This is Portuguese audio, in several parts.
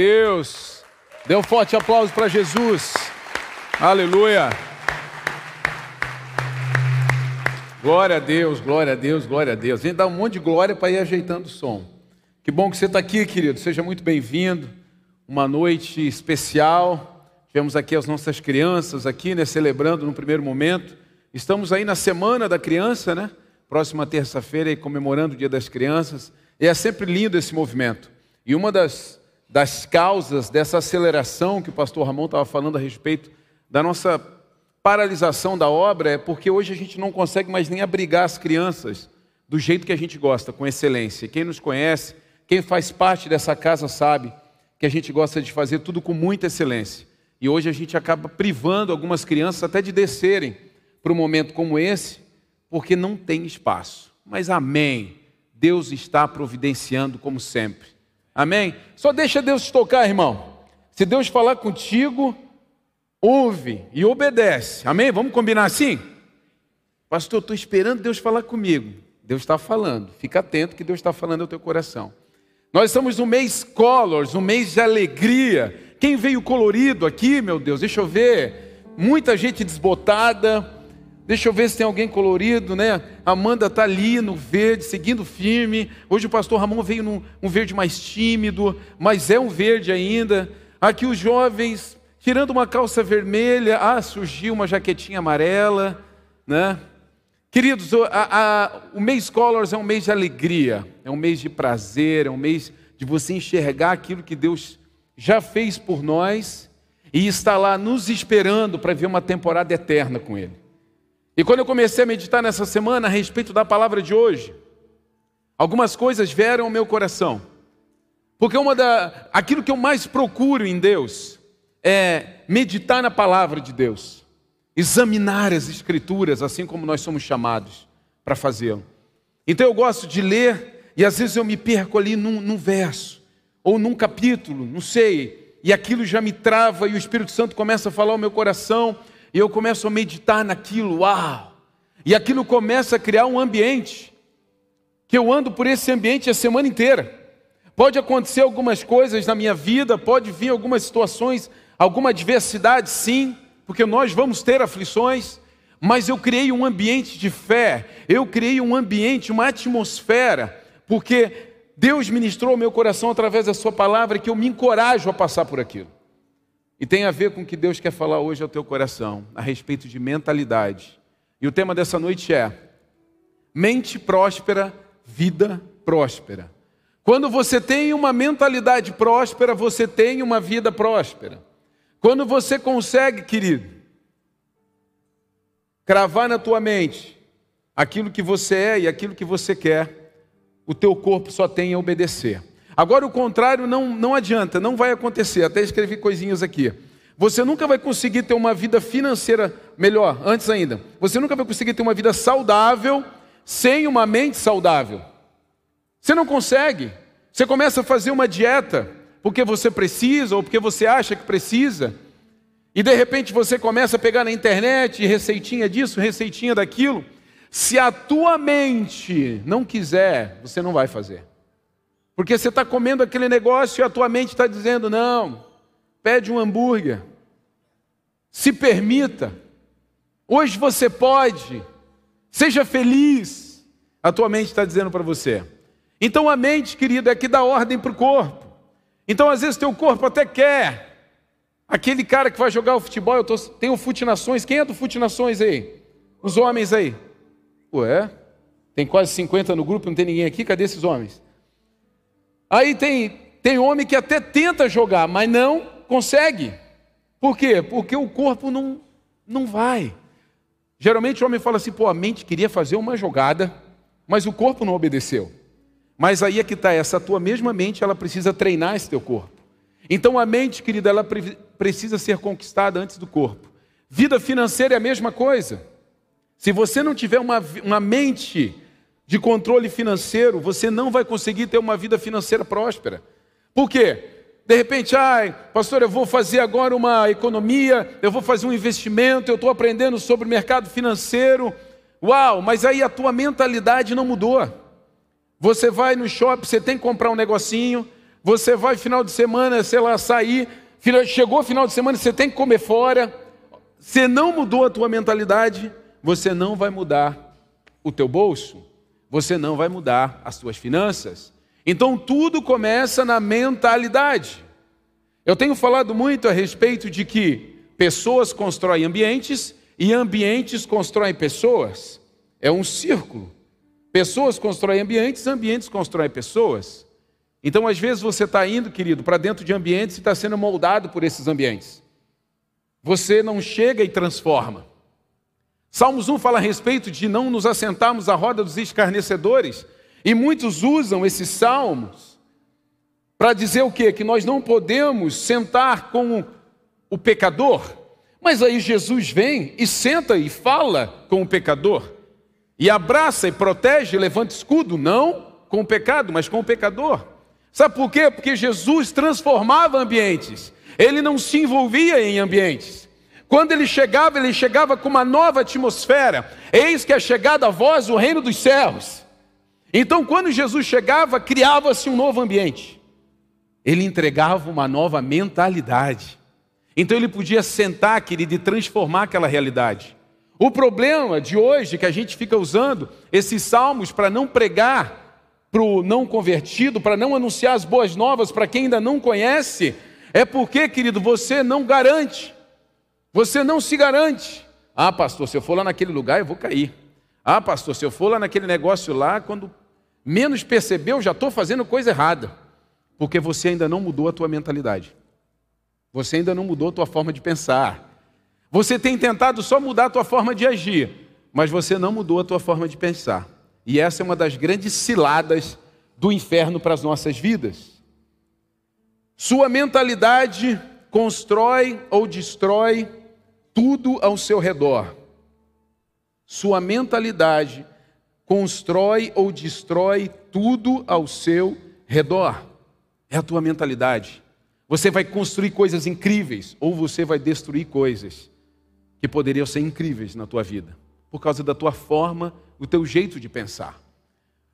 Deus. Dê um forte aplauso para Jesus. Aleluia. Glória a Deus, glória a Deus, glória a Deus. Vem dar um monte de glória para ir ajeitando o som. Que bom que você está aqui, querido. Seja muito bem-vindo. Uma noite especial. Tivemos aqui as nossas crianças aqui, né, celebrando no primeiro momento. Estamos aí na semana da criança, né? Próxima terça-feira, comemorando o Dia das Crianças. E é sempre lindo esse movimento. E uma das das causas dessa aceleração que o pastor Ramon estava falando a respeito da nossa paralisação da obra é porque hoje a gente não consegue mais nem abrigar as crianças do jeito que a gente gosta, com excelência. Quem nos conhece, quem faz parte dessa casa sabe que a gente gosta de fazer tudo com muita excelência. E hoje a gente acaba privando algumas crianças até de descerem para um momento como esse, porque não tem espaço. Mas amém. Deus está providenciando como sempre. Amém? Só deixa Deus te tocar, irmão. Se Deus falar contigo, ouve e obedece. Amém? Vamos combinar assim? Pastor, eu estou esperando Deus falar comigo. Deus está falando. Fica atento que Deus está falando ao teu coração. Nós estamos no mês Colors, um mês de alegria. Quem veio colorido aqui, meu Deus? Deixa eu ver. Muita gente desbotada Deixa eu ver se tem alguém colorido, né? Amanda está ali no verde, seguindo firme. Hoje o pastor Ramon veio num um verde mais tímido, mas é um verde ainda. Aqui os jovens, tirando uma calça vermelha, ah, surgiu uma jaquetinha amarela, né? Queridos, a, a, o mês Colors é um mês de alegria, é um mês de prazer, é um mês de você enxergar aquilo que Deus já fez por nós e está lá nos esperando para ver uma temporada eterna com Ele. E quando eu comecei a meditar nessa semana a respeito da palavra de hoje, algumas coisas vieram ao meu coração. Porque uma da, aquilo que eu mais procuro em Deus é meditar na palavra de Deus, examinar as escrituras, assim como nós somos chamados para fazê-lo. Então eu gosto de ler e às vezes eu me perco ali num, num verso ou num capítulo, não sei, e aquilo já me trava e o Espírito Santo começa a falar ao meu coração e eu começo a meditar naquilo, uau! E aquilo começa a criar um ambiente, que eu ando por esse ambiente a semana inteira. Pode acontecer algumas coisas na minha vida, pode vir algumas situações, alguma adversidade, sim, porque nós vamos ter aflições, mas eu criei um ambiente de fé, eu criei um ambiente, uma atmosfera, porque Deus ministrou meu coração através da Sua palavra que eu me encorajo a passar por aquilo. E tem a ver com o que Deus quer falar hoje ao teu coração, a respeito de mentalidade. E o tema dessa noite é: mente próspera, vida próspera. Quando você tem uma mentalidade próspera, você tem uma vida próspera. Quando você consegue, querido, cravar na tua mente aquilo que você é e aquilo que você quer, o teu corpo só tem a obedecer. Agora, o contrário não, não adianta, não vai acontecer. Até escrevi coisinhas aqui. Você nunca vai conseguir ter uma vida financeira melhor, antes ainda. Você nunca vai conseguir ter uma vida saudável sem uma mente saudável. Você não consegue. Você começa a fazer uma dieta porque você precisa ou porque você acha que precisa. E de repente você começa a pegar na internet receitinha disso, receitinha daquilo. Se a tua mente não quiser, você não vai fazer. Porque você está comendo aquele negócio e a tua mente está dizendo: não, pede um hambúrguer. Se permita. Hoje você pode. Seja feliz. A tua mente está dizendo para você. Então a mente, querido, é que dá ordem para o corpo. Então às vezes teu corpo até quer. Aquele cara que vai jogar o futebol, eu tô, tem o Fute Nações. Quem é do Fute Nações aí? Os homens aí. Ué? Tem quase 50 no grupo, não tem ninguém aqui. Cadê esses homens? Aí tem, tem homem que até tenta jogar, mas não consegue. Por quê? Porque o corpo não, não vai. Geralmente o homem fala assim, pô, a mente queria fazer uma jogada, mas o corpo não obedeceu. Mas aí é que está, essa tua mesma mente, ela precisa treinar esse teu corpo. Então a mente, querida, ela pre precisa ser conquistada antes do corpo. Vida financeira é a mesma coisa. Se você não tiver uma, uma mente de controle financeiro, você não vai conseguir ter uma vida financeira próspera. Por quê? De repente, ai, pastor, eu vou fazer agora uma economia, eu vou fazer um investimento, eu estou aprendendo sobre o mercado financeiro. Uau, mas aí a tua mentalidade não mudou. Você vai no shopping, você tem que comprar um negocinho, Você vai final de semana, sei lá, sair, chegou final de semana, você tem que comer fora. Você não mudou a tua mentalidade, você não vai mudar o teu bolso, você não vai mudar as tuas finanças. Então tudo começa na mentalidade. Eu tenho falado muito a respeito de que pessoas constroem ambientes e ambientes constroem pessoas. É um círculo. Pessoas constroem ambientes, ambientes constroem pessoas. Então, às vezes, você está indo, querido, para dentro de ambientes e está sendo moldado por esses ambientes. Você não chega e transforma. Salmos 1 fala a respeito de não nos assentarmos à roda dos escarnecedores. E muitos usam esses salmos para dizer o quê? Que nós não podemos sentar com o pecador. Mas aí Jesus vem e senta e fala com o pecador. E abraça e protege, levanta escudo, não com o pecado, mas com o pecador. Sabe por quê? Porque Jesus transformava ambientes. Ele não se envolvia em ambientes. Quando ele chegava, ele chegava com uma nova atmosfera. Eis que é chegada a vós o reino dos céus. Então, quando Jesus chegava, criava-se um novo ambiente. Ele entregava uma nova mentalidade. Então, ele podia sentar, querido, e transformar aquela realidade. O problema de hoje, que a gente fica usando esses salmos para não pregar para o não convertido, para não anunciar as boas novas para quem ainda não conhece, é porque, querido, você não garante. Você não se garante. Ah, pastor, se eu for lá naquele lugar, eu vou cair. Ah, pastor, se eu for lá naquele negócio lá, quando menos percebeu, já estou fazendo coisa errada. Porque você ainda não mudou a tua mentalidade. Você ainda não mudou a tua forma de pensar. Você tem tentado só mudar a tua forma de agir, mas você não mudou a tua forma de pensar. E essa é uma das grandes ciladas do inferno para as nossas vidas. Sua mentalidade constrói ou destrói tudo ao seu redor. Sua mentalidade constrói ou destrói tudo ao seu redor. É a tua mentalidade. Você vai construir coisas incríveis ou você vai destruir coisas que poderiam ser incríveis na tua vida, por causa da tua forma, do teu jeito de pensar.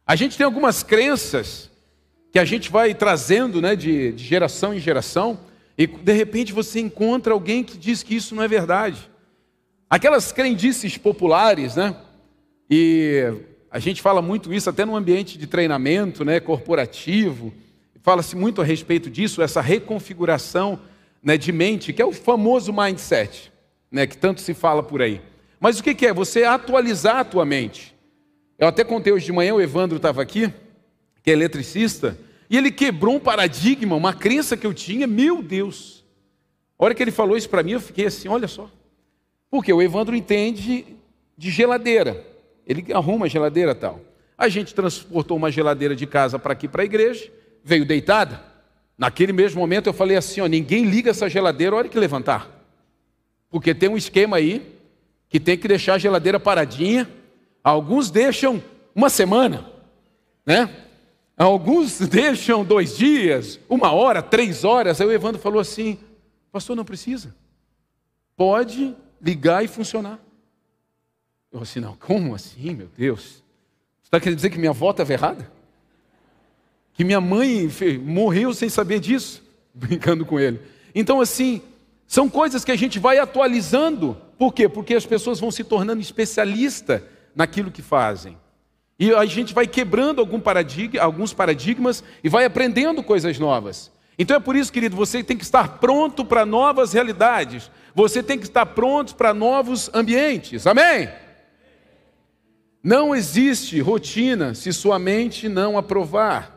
A gente tem algumas crenças que a gente vai trazendo né, de, de geração em geração, e de repente você encontra alguém que diz que isso não é verdade. Aquelas crendices populares, né? E a gente fala muito isso até no ambiente de treinamento, né, corporativo. Fala-se muito a respeito disso, essa reconfiguração né, de mente, que é o famoso mindset, né, que tanto se fala por aí. Mas o que é? Você atualizar a tua mente. Eu até contei hoje de manhã, o Evandro estava aqui, que é eletricista, e ele quebrou um paradigma, uma crença que eu tinha, meu Deus. A hora que ele falou isso para mim, eu fiquei assim, olha só. Porque o Evandro entende de geladeira. Ele arruma a geladeira tal. A gente transportou uma geladeira de casa para aqui, para a igreja, veio deitada. Naquele mesmo momento eu falei assim, ó, ninguém liga essa geladeira a hora que levantar. Porque tem um esquema aí que tem que deixar a geladeira paradinha. Alguns deixam uma semana, né? Alguns deixam dois dias, uma hora, três horas. Aí o Evandro falou assim: Pastor, não precisa. Pode ligar e funcionar. Eu assim, não, como assim, meu Deus? Você está querendo dizer que minha avó estava errada? Que minha mãe morreu sem saber disso? Brincando com ele. Então, assim, são coisas que a gente vai atualizando. Por quê? Porque as pessoas vão se tornando especialistas naquilo que fazem. E a gente vai quebrando algum paradigma, alguns paradigmas e vai aprendendo coisas novas. Então é por isso, querido, você tem que estar pronto para novas realidades. Você tem que estar pronto para novos ambientes. Amém? Não existe rotina se sua mente não aprovar.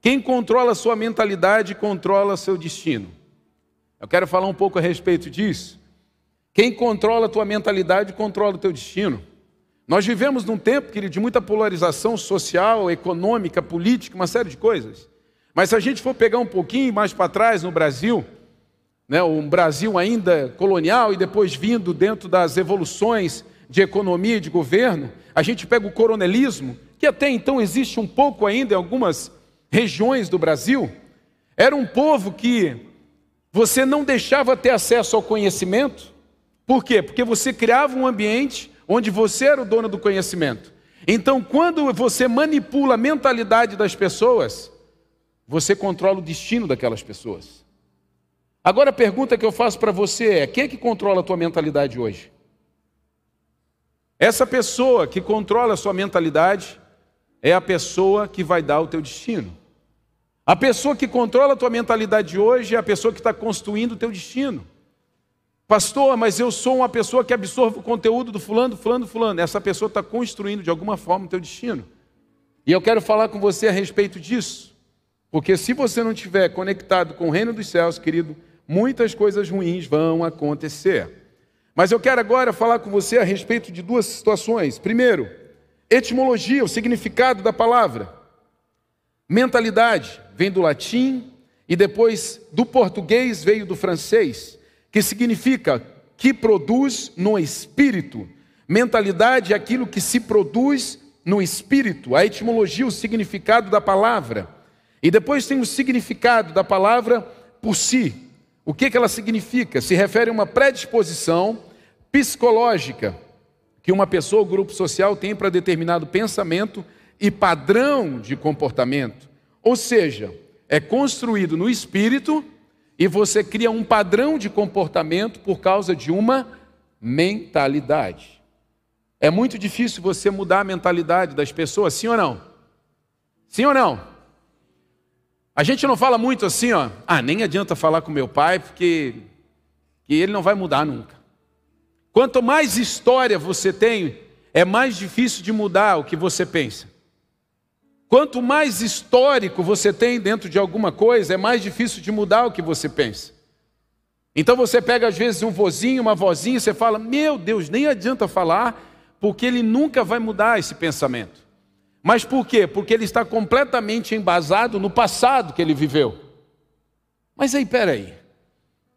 Quem controla sua mentalidade controla seu destino. Eu quero falar um pouco a respeito disso. Quem controla a tua mentalidade controla o teu destino. Nós vivemos num tempo, querido, de muita polarização social, econômica, política, uma série de coisas. Mas se a gente for pegar um pouquinho mais para trás no Brasil, né, um Brasil ainda colonial e depois vindo dentro das evoluções de economia e de governo, a gente pega o coronelismo, que até então existe um pouco ainda em algumas regiões do Brasil. Era um povo que você não deixava ter acesso ao conhecimento. Por quê? Porque você criava um ambiente onde você era o dono do conhecimento. Então, quando você manipula a mentalidade das pessoas, você controla o destino daquelas pessoas. Agora a pergunta que eu faço para você é: quem é que controla a tua mentalidade hoje? Essa pessoa que controla a sua mentalidade é a pessoa que vai dar o teu destino. A pessoa que controla a tua mentalidade hoje é a pessoa que está construindo o teu destino. Pastor, mas eu sou uma pessoa que absorve o conteúdo do fulano, fulano, fulano. Essa pessoa está construindo de alguma forma o teu destino. E eu quero falar com você a respeito disso. Porque se você não estiver conectado com o reino dos céus, querido, muitas coisas ruins vão acontecer. Mas eu quero agora falar com você a respeito de duas situações. Primeiro, etimologia, o significado da palavra. Mentalidade vem do latim e depois do português veio do francês, que significa que produz no espírito. Mentalidade é aquilo que se produz no espírito. A etimologia, o significado da palavra. E depois tem o significado da palavra por si. O que, que ela significa? Se refere a uma predisposição psicológica que uma pessoa ou grupo social tem para determinado pensamento e padrão de comportamento. Ou seja, é construído no espírito e você cria um padrão de comportamento por causa de uma mentalidade. É muito difícil você mudar a mentalidade das pessoas, sim ou não? Sim ou não? A gente não fala muito assim, ó, ah, nem adianta falar com meu pai porque que ele não vai mudar nunca. Quanto mais história você tem, é mais difícil de mudar o que você pensa. Quanto mais histórico você tem dentro de alguma coisa, é mais difícil de mudar o que você pensa. Então você pega às vezes um vozinho, uma vozinha, você fala: Meu Deus, nem adianta falar, porque ele nunca vai mudar esse pensamento. Mas por quê? Porque ele está completamente embasado no passado que ele viveu. Mas aí, peraí.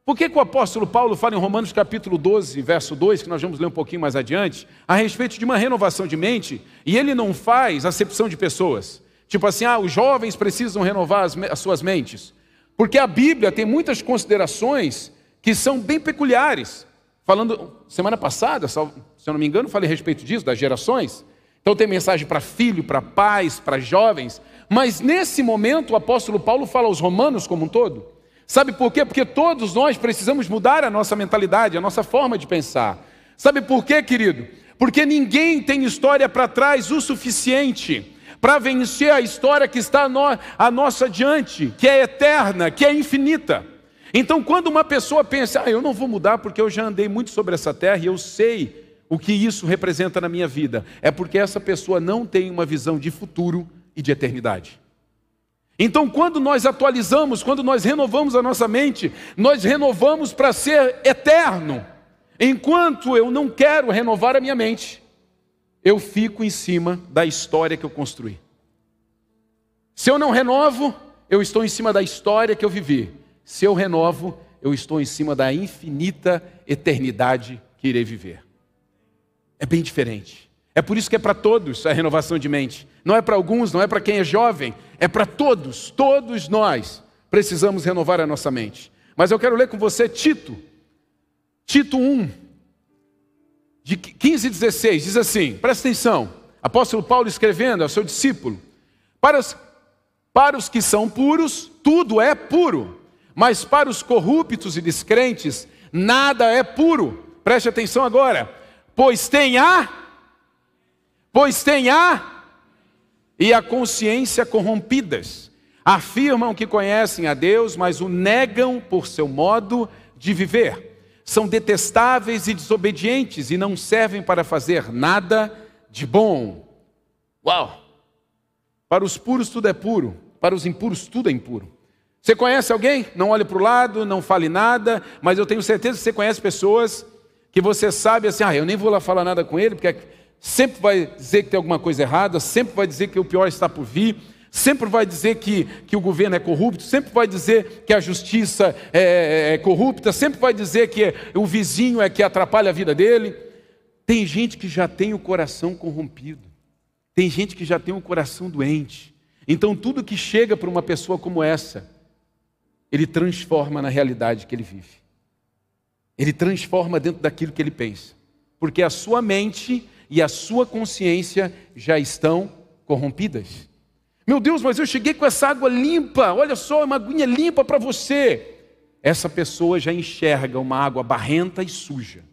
Por que, que o apóstolo Paulo fala em Romanos capítulo 12, verso 2, que nós vamos ler um pouquinho mais adiante, a respeito de uma renovação de mente, e ele não faz acepção de pessoas? Tipo assim, ah, os jovens precisam renovar as, as suas mentes. Porque a Bíblia tem muitas considerações que são bem peculiares. Falando, semana passada, se eu não me engano, falei a respeito disso, das gerações. Então tem mensagem para filho, para pais, para jovens. Mas nesse momento o apóstolo Paulo fala aos romanos como um todo. Sabe por quê? Porque todos nós precisamos mudar a nossa mentalidade, a nossa forma de pensar. Sabe por quê, querido? Porque ninguém tem história para trás o suficiente para vencer a história que está à nossa diante, que é eterna, que é infinita. Então, quando uma pessoa pensa, ah, eu não vou mudar porque eu já andei muito sobre essa terra e eu sei o que isso representa na minha vida, é porque essa pessoa não tem uma visão de futuro e de eternidade. Então, quando nós atualizamos, quando nós renovamos a nossa mente, nós renovamos para ser eterno. Enquanto eu não quero renovar a minha mente, eu fico em cima da história que eu construí. Se eu não renovo, eu estou em cima da história que eu vivi. Se eu renovo, eu estou em cima da infinita eternidade que irei viver. É bem diferente. É por isso que é para todos a renovação de mente. Não é para alguns, não é para quem é jovem, é para todos, todos nós precisamos renovar a nossa mente. Mas eu quero ler com você Tito, Tito 1, de 15 e 16, diz assim: presta atenção, apóstolo Paulo escrevendo ao seu discípulo, para os, para os que são puros, tudo é puro, mas para os corruptos e descrentes, nada é puro. Preste atenção agora, pois tem a, pois tem a e a consciência corrompidas. Afirmam que conhecem a Deus, mas o negam por seu modo de viver. São detestáveis e desobedientes e não servem para fazer nada de bom. Uau! Para os puros tudo é puro, para os impuros tudo é impuro. Você conhece alguém? Não olhe para o lado, não fale nada, mas eu tenho certeza que você conhece pessoas que você sabe assim, ah, eu nem vou lá falar nada com ele, porque sempre vai dizer que tem alguma coisa errada, sempre vai dizer que o pior está por vir, sempre vai dizer que, que o governo é corrupto, sempre vai dizer que a justiça é, é, é corrupta, sempre vai dizer que o vizinho é que atrapalha a vida dele. Tem gente que já tem o coração corrompido, tem gente que já tem o coração doente. Então, tudo que chega para uma pessoa como essa, ele transforma na realidade que ele vive. Ele transforma dentro daquilo que ele pensa. Porque a sua mente e a sua consciência já estão corrompidas. Meu Deus, mas eu cheguei com essa água limpa, olha só, uma aguinha limpa para você. Essa pessoa já enxerga uma água barrenta e suja,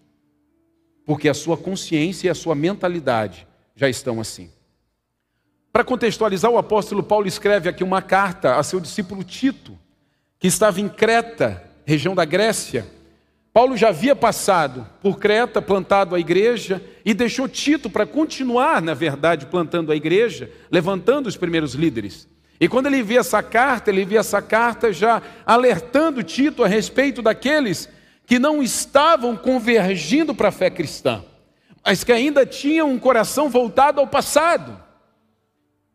porque a sua consciência e a sua mentalidade já estão assim. Para contextualizar, o apóstolo Paulo escreve aqui uma carta a seu discípulo Tito, que estava em Creta, região da Grécia. Paulo já havia passado por Creta, plantado a igreja, e deixou Tito para continuar, na verdade, plantando a igreja, levantando os primeiros líderes. E quando ele via essa carta, ele via essa carta já alertando Tito a respeito daqueles que não estavam convergindo para a fé cristã, mas que ainda tinham um coração voltado ao passado.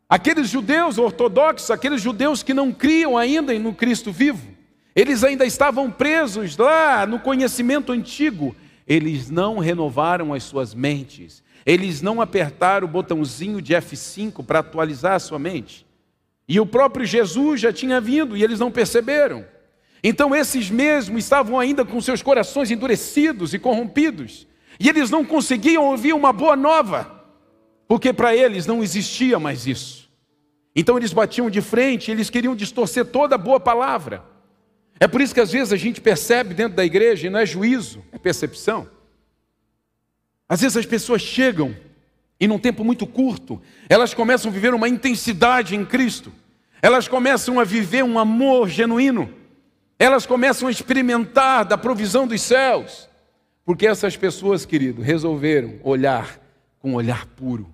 Aqueles judeus ortodoxos, aqueles judeus que não criam ainda no Cristo vivo, eles ainda estavam presos lá no conhecimento antigo. Eles não renovaram as suas mentes. Eles não apertaram o botãozinho de F5 para atualizar a sua mente. E o próprio Jesus já tinha vindo e eles não perceberam. Então esses mesmos estavam ainda com seus corações endurecidos e corrompidos. E eles não conseguiam ouvir uma boa nova, porque para eles não existia mais isso. Então eles batiam de frente, eles queriam distorcer toda a boa palavra. É por isso que às vezes a gente percebe dentro da igreja, e não é juízo, é percepção. Às vezes as pessoas chegam e num tempo muito curto, elas começam a viver uma intensidade em Cristo. Elas começam a viver um amor genuíno. Elas começam a experimentar da provisão dos céus. Porque essas pessoas, querido, resolveram olhar com um olhar puro,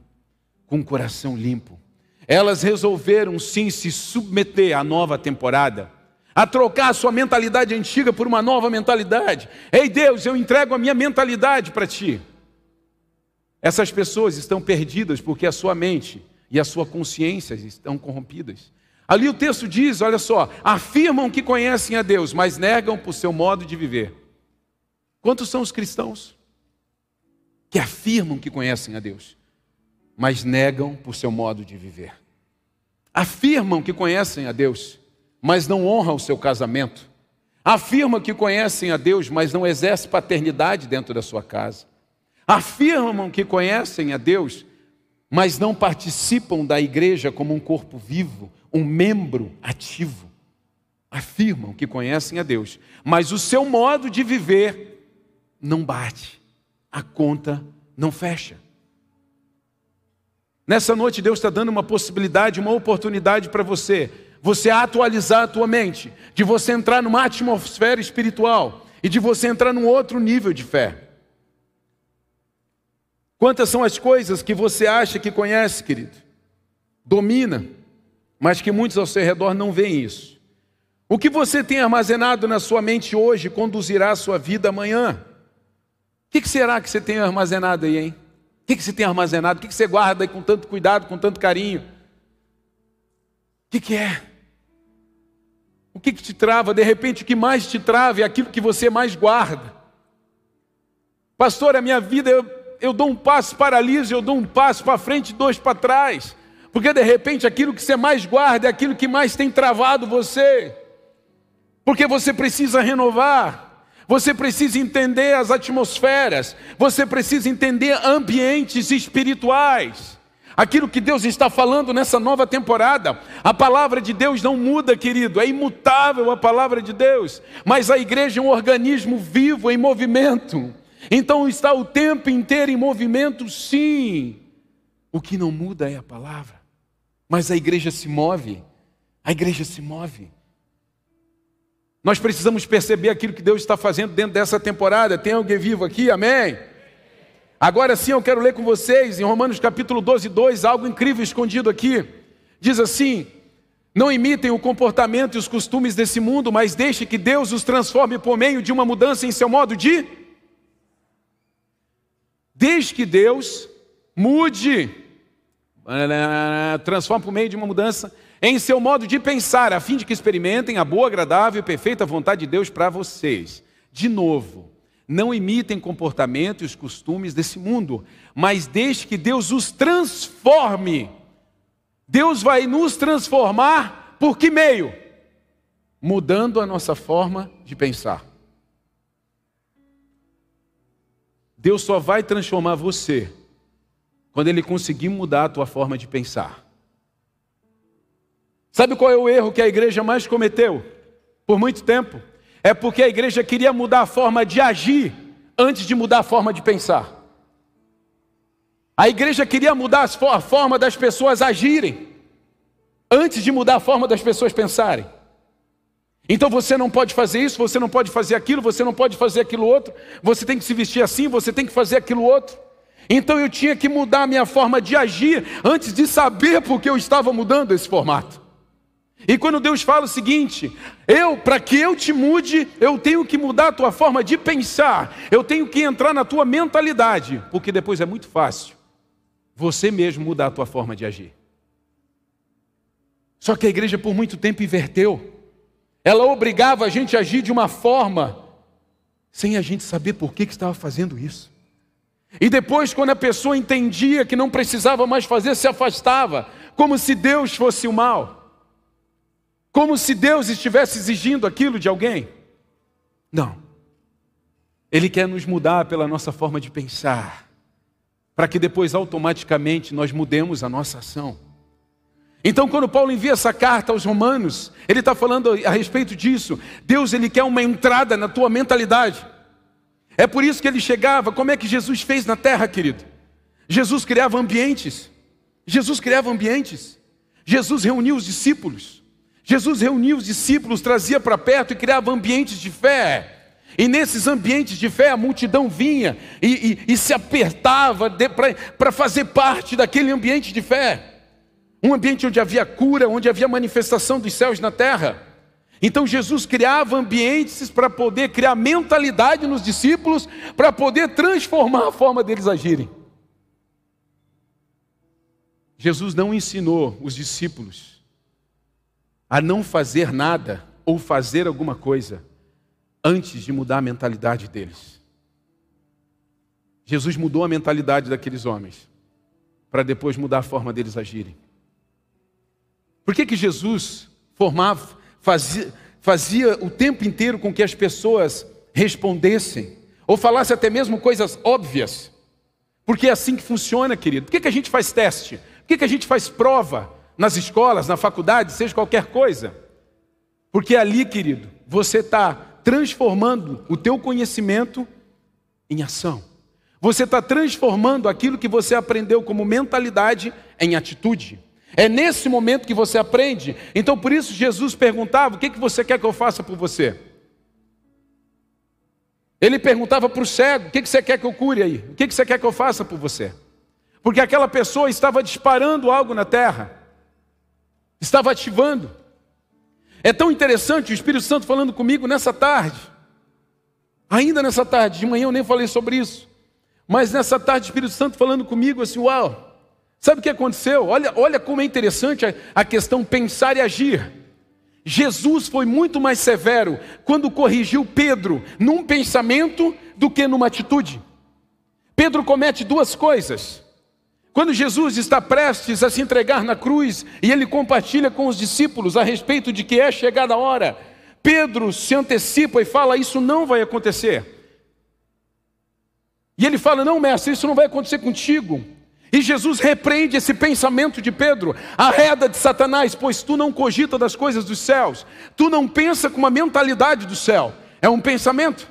com um coração limpo elas resolveram sim se submeter à nova temporada, a trocar a sua mentalidade antiga por uma nova mentalidade. Ei Deus, eu entrego a minha mentalidade para ti. Essas pessoas estão perdidas porque a sua mente e a sua consciência estão corrompidas. Ali o texto diz: olha só, afirmam que conhecem a Deus, mas negam por seu modo de viver. Quantos são os cristãos que afirmam que conhecem a Deus, mas negam por seu modo de viver. Afirmam que conhecem a Deus, mas não honram o seu casamento. Afirmam que conhecem a Deus, mas não exercem paternidade dentro da sua casa. Afirmam que conhecem a Deus, mas não participam da igreja como um corpo vivo, um membro ativo. Afirmam que conhecem a Deus, mas o seu modo de viver não bate, a conta não fecha. Nessa noite, Deus está dando uma possibilidade, uma oportunidade para você, você atualizar a tua mente, de você entrar numa atmosfera espiritual e de você entrar num outro nível de fé. Quantas são as coisas que você acha que conhece, querido? Domina, mas que muitos ao seu redor não veem isso. O que você tem armazenado na sua mente hoje conduzirá a sua vida amanhã. O que será que você tem armazenado aí, hein? O que, você tem armazenado? O que você guarda aí com tanto cuidado, com tanto carinho? Que, que é? O que, que te trava? De repente, o que mais te trava é aquilo que você mais guarda. Pastor, a minha vida, eu, eu dou um passo para ali, eu dou um passo para frente, dois para trás. Porque de repente aquilo que você mais guarda é aquilo que mais tem travado você. Porque você precisa renovar. Você precisa entender as atmosferas, você precisa entender ambientes espirituais. Aquilo que Deus está falando nessa nova temporada, a palavra de Deus não muda, querido, é imutável a palavra de Deus, mas a igreja é um organismo vivo, em movimento, então está o tempo inteiro em movimento, sim. O que não muda é a palavra, mas a igreja se move, a igreja se move. Nós precisamos perceber aquilo que Deus está fazendo dentro dessa temporada. Tem alguém vivo aqui? Amém? Agora sim eu quero ler com vocês em Romanos capítulo 12, 2, algo incrível escondido aqui. Diz assim: Não imitem o comportamento e os costumes desse mundo, mas deixe que Deus os transforme por meio de uma mudança em seu modo de. Desde que Deus mude, transforme por meio de uma mudança em seu modo de pensar, a fim de que experimentem a boa, agradável e perfeita vontade de Deus para vocês. De novo, não imitem comportamento e os costumes desse mundo, mas deixe que Deus os transforme. Deus vai nos transformar por que meio? Mudando a nossa forma de pensar. Deus só vai transformar você quando Ele conseguir mudar a tua forma de pensar. Sabe qual é o erro que a igreja mais cometeu por muito tempo? É porque a igreja queria mudar a forma de agir antes de mudar a forma de pensar. A igreja queria mudar a forma das pessoas agirem antes de mudar a forma das pessoas pensarem. Então você não pode fazer isso, você não pode fazer aquilo, você não pode fazer aquilo outro, você tem que se vestir assim, você tem que fazer aquilo outro. Então eu tinha que mudar a minha forma de agir antes de saber por que eu estava mudando esse formato. E quando Deus fala o seguinte, eu, para que eu te mude, eu tenho que mudar a tua forma de pensar, eu tenho que entrar na tua mentalidade, porque depois é muito fácil você mesmo mudar a tua forma de agir. Só que a igreja por muito tempo inverteu. Ela obrigava a gente a agir de uma forma sem a gente saber por que, que estava fazendo isso. E depois, quando a pessoa entendia que não precisava mais fazer, se afastava, como se Deus fosse o mal, como se Deus estivesse exigindo aquilo de alguém. Não. Ele quer nos mudar pela nossa forma de pensar, para que depois automaticamente nós mudemos a nossa ação. Então, quando Paulo envia essa carta aos Romanos, ele está falando a respeito disso. Deus ele quer uma entrada na tua mentalidade. É por isso que ele chegava. Como é que Jesus fez na terra, querido? Jesus criava ambientes. Jesus criava ambientes. Jesus reunia os discípulos. Jesus reunia os discípulos, trazia para perto e criava ambientes de fé. E nesses ambientes de fé a multidão vinha e, e, e se apertava para fazer parte daquele ambiente de fé um ambiente onde havia cura, onde havia manifestação dos céus na terra. Então Jesus criava ambientes para poder criar mentalidade nos discípulos, para poder transformar a forma deles agirem. Jesus não ensinou os discípulos a não fazer nada ou fazer alguma coisa antes de mudar a mentalidade deles. Jesus mudou a mentalidade daqueles homens para depois mudar a forma deles agirem. Por que, que Jesus formava, fazia, fazia o tempo inteiro com que as pessoas respondessem, ou falassem até mesmo coisas óbvias? Porque é assim que funciona, querido. Por que, que a gente faz teste? Por que, que a gente faz prova nas escolas, na faculdade, seja qualquer coisa? Porque ali, querido, você está transformando o teu conhecimento em ação. Você está transformando aquilo que você aprendeu como mentalidade em atitude. É nesse momento que você aprende. Então, por isso, Jesus perguntava: O que, que você quer que eu faça por você? Ele perguntava para o cego: O que, que você quer que eu cure aí? O que, que você quer que eu faça por você? Porque aquela pessoa estava disparando algo na terra, estava ativando. É tão interessante o Espírito Santo falando comigo nessa tarde. Ainda nessa tarde, de manhã eu nem falei sobre isso. Mas nessa tarde, o Espírito Santo falando comigo assim: Uau, Sabe o que aconteceu? Olha, olha como é interessante a, a questão pensar e agir. Jesus foi muito mais severo quando corrigiu Pedro num pensamento do que numa atitude. Pedro comete duas coisas. Quando Jesus está prestes a se entregar na cruz e ele compartilha com os discípulos a respeito de que é chegada a hora, Pedro se antecipa e fala: Isso não vai acontecer. E ele fala: Não, mestre, isso não vai acontecer contigo. E Jesus repreende esse pensamento de Pedro, arreda de Satanás, pois tu não cogita das coisas dos céus, tu não pensa com uma mentalidade do céu, é um pensamento.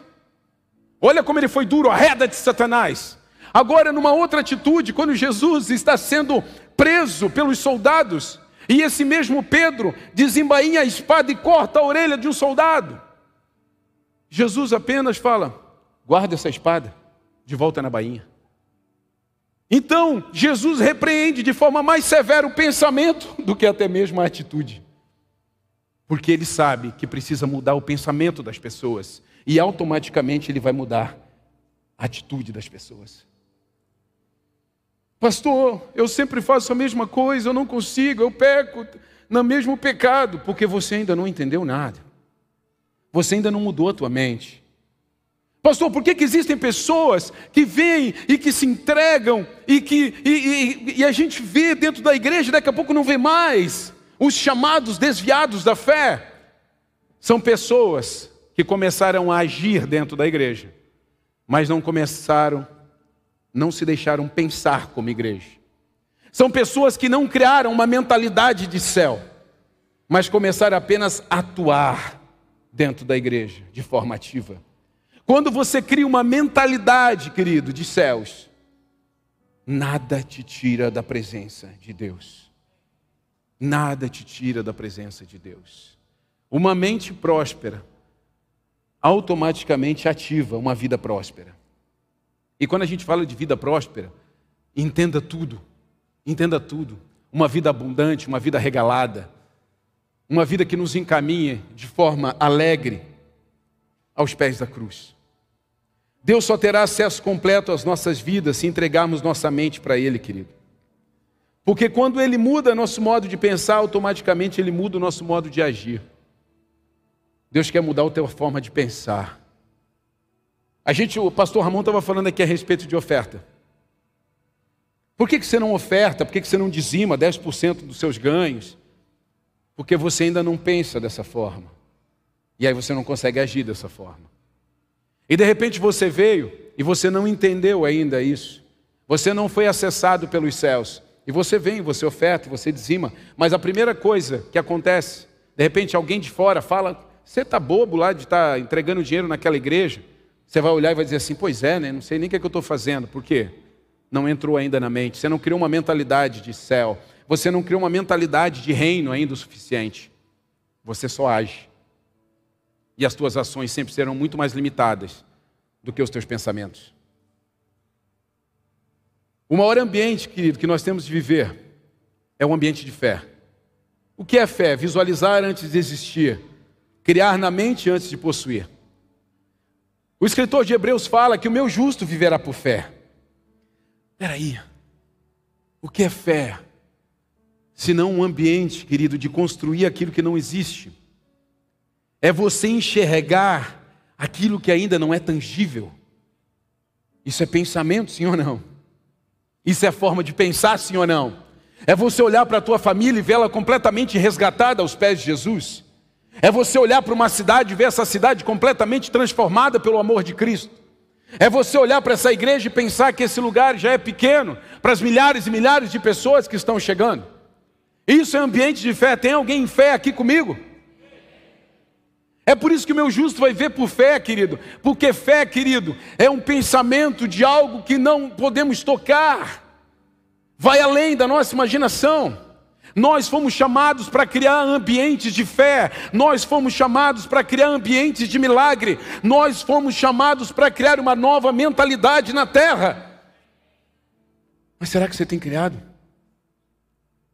Olha como ele foi duro, arreda de Satanás. Agora, numa outra atitude, quando Jesus está sendo preso pelos soldados, e esse mesmo Pedro desembainha a espada e corta a orelha de um soldado, Jesus apenas fala: guarda essa espada de volta na bainha. Então, Jesus repreende de forma mais severa o pensamento do que até mesmo a atitude. Porque ele sabe que precisa mudar o pensamento das pessoas e automaticamente ele vai mudar a atitude das pessoas. Pastor, eu sempre faço a mesma coisa, eu não consigo, eu peco no mesmo pecado, porque você ainda não entendeu nada. Você ainda não mudou a tua mente. Pastor, por que, que existem pessoas que vêm e que se entregam e que e, e, e a gente vê dentro da igreja, daqui a pouco não vê mais os chamados desviados da fé? São pessoas que começaram a agir dentro da igreja, mas não começaram, não se deixaram pensar como igreja. São pessoas que não criaram uma mentalidade de céu. mas começar apenas a atuar dentro da igreja de forma ativa. Quando você cria uma mentalidade, querido, de céus, nada te tira da presença de Deus. Nada te tira da presença de Deus. Uma mente próspera automaticamente ativa uma vida próspera. E quando a gente fala de vida próspera, entenda tudo. Entenda tudo. Uma vida abundante, uma vida regalada, uma vida que nos encaminhe de forma alegre aos pés da cruz. Deus só terá acesso completo às nossas vidas se entregarmos nossa mente para Ele, querido. Porque quando Ele muda nosso modo de pensar, automaticamente Ele muda o nosso modo de agir. Deus quer mudar a tua forma de pensar. A gente, o pastor Ramon estava falando aqui a respeito de oferta. Por que, que você não oferta? Por que, que você não dizima 10% dos seus ganhos? Porque você ainda não pensa dessa forma. E aí você não consegue agir dessa forma. E de repente você veio e você não entendeu ainda isso. Você não foi acessado pelos céus. E você vem, você oferta, você dizima. Mas a primeira coisa que acontece, de repente alguém de fora fala: Você está bobo lá de estar tá entregando dinheiro naquela igreja? Você vai olhar e vai dizer assim: Pois é, né? Não sei nem o que, é que eu estou fazendo. Por quê? Não entrou ainda na mente. Você não criou uma mentalidade de céu. Você não criou uma mentalidade de reino ainda o suficiente. Você só age. E as tuas ações sempre serão muito mais limitadas do que os teus pensamentos. O maior ambiente, querido, que nós temos de viver é o ambiente de fé. O que é fé? Visualizar antes de existir, criar na mente antes de possuir. O escritor de Hebreus fala que o meu justo viverá por fé. Espera aí, o que é fé? Senão um ambiente, querido, de construir aquilo que não existe é você enxergar aquilo que ainda não é tangível. Isso é pensamento, sim ou não? Isso é forma de pensar, sim ou não? É você olhar para a tua família e vê-la completamente resgatada aos pés de Jesus. É você olhar para uma cidade e ver essa cidade completamente transformada pelo amor de Cristo. É você olhar para essa igreja e pensar que esse lugar já é pequeno para as milhares e milhares de pessoas que estão chegando. Isso é ambiente de fé. Tem alguém em fé aqui comigo? É por isso que o meu justo vai ver por fé, querido, porque fé, querido, é um pensamento de algo que não podemos tocar, vai além da nossa imaginação. Nós fomos chamados para criar ambientes de fé, nós fomos chamados para criar ambientes de milagre, nós fomos chamados para criar uma nova mentalidade na terra. Mas será que você tem criado?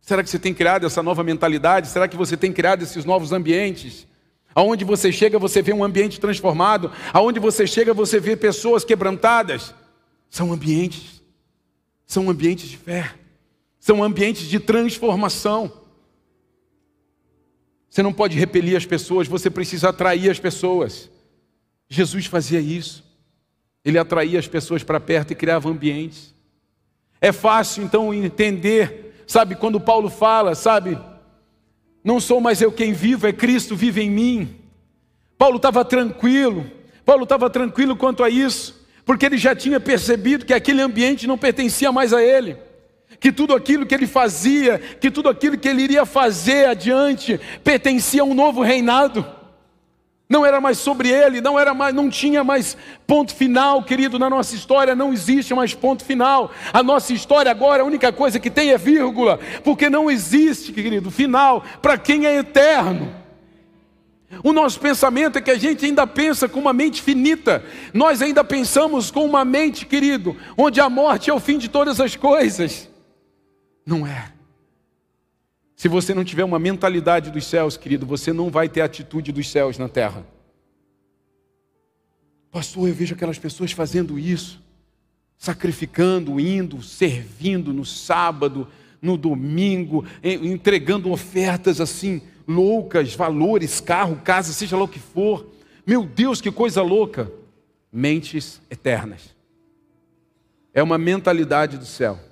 Será que você tem criado essa nova mentalidade? Será que você tem criado esses novos ambientes? Aonde você chega, você vê um ambiente transformado. Aonde você chega, você vê pessoas quebrantadas. São ambientes, são ambientes de fé, são ambientes de transformação. Você não pode repelir as pessoas, você precisa atrair as pessoas. Jesus fazia isso. Ele atraía as pessoas para perto e criava ambientes. É fácil então entender, sabe, quando Paulo fala, sabe, não sou mais eu quem vivo, é Cristo vive em mim. Paulo estava tranquilo, Paulo estava tranquilo quanto a isso, porque ele já tinha percebido que aquele ambiente não pertencia mais a ele, que tudo aquilo que ele fazia, que tudo aquilo que ele iria fazer adiante, pertencia a um novo reinado não era mais sobre ele, não era mais, não tinha mais ponto final, querido, na nossa história não existe mais ponto final. A nossa história agora, a única coisa que tem é vírgula, porque não existe, querido, final para quem é eterno. O nosso pensamento é que a gente ainda pensa com uma mente finita. Nós ainda pensamos com uma mente, querido, onde a morte é o fim de todas as coisas. Não é. Se você não tiver uma mentalidade dos céus, querido, você não vai ter a atitude dos céus na terra. Pastor, eu vejo aquelas pessoas fazendo isso, sacrificando, indo, servindo no sábado, no domingo, entregando ofertas assim, loucas, valores, carro, casa, seja lá o que for. Meu Deus, que coisa louca! Mentes eternas. É uma mentalidade do céu.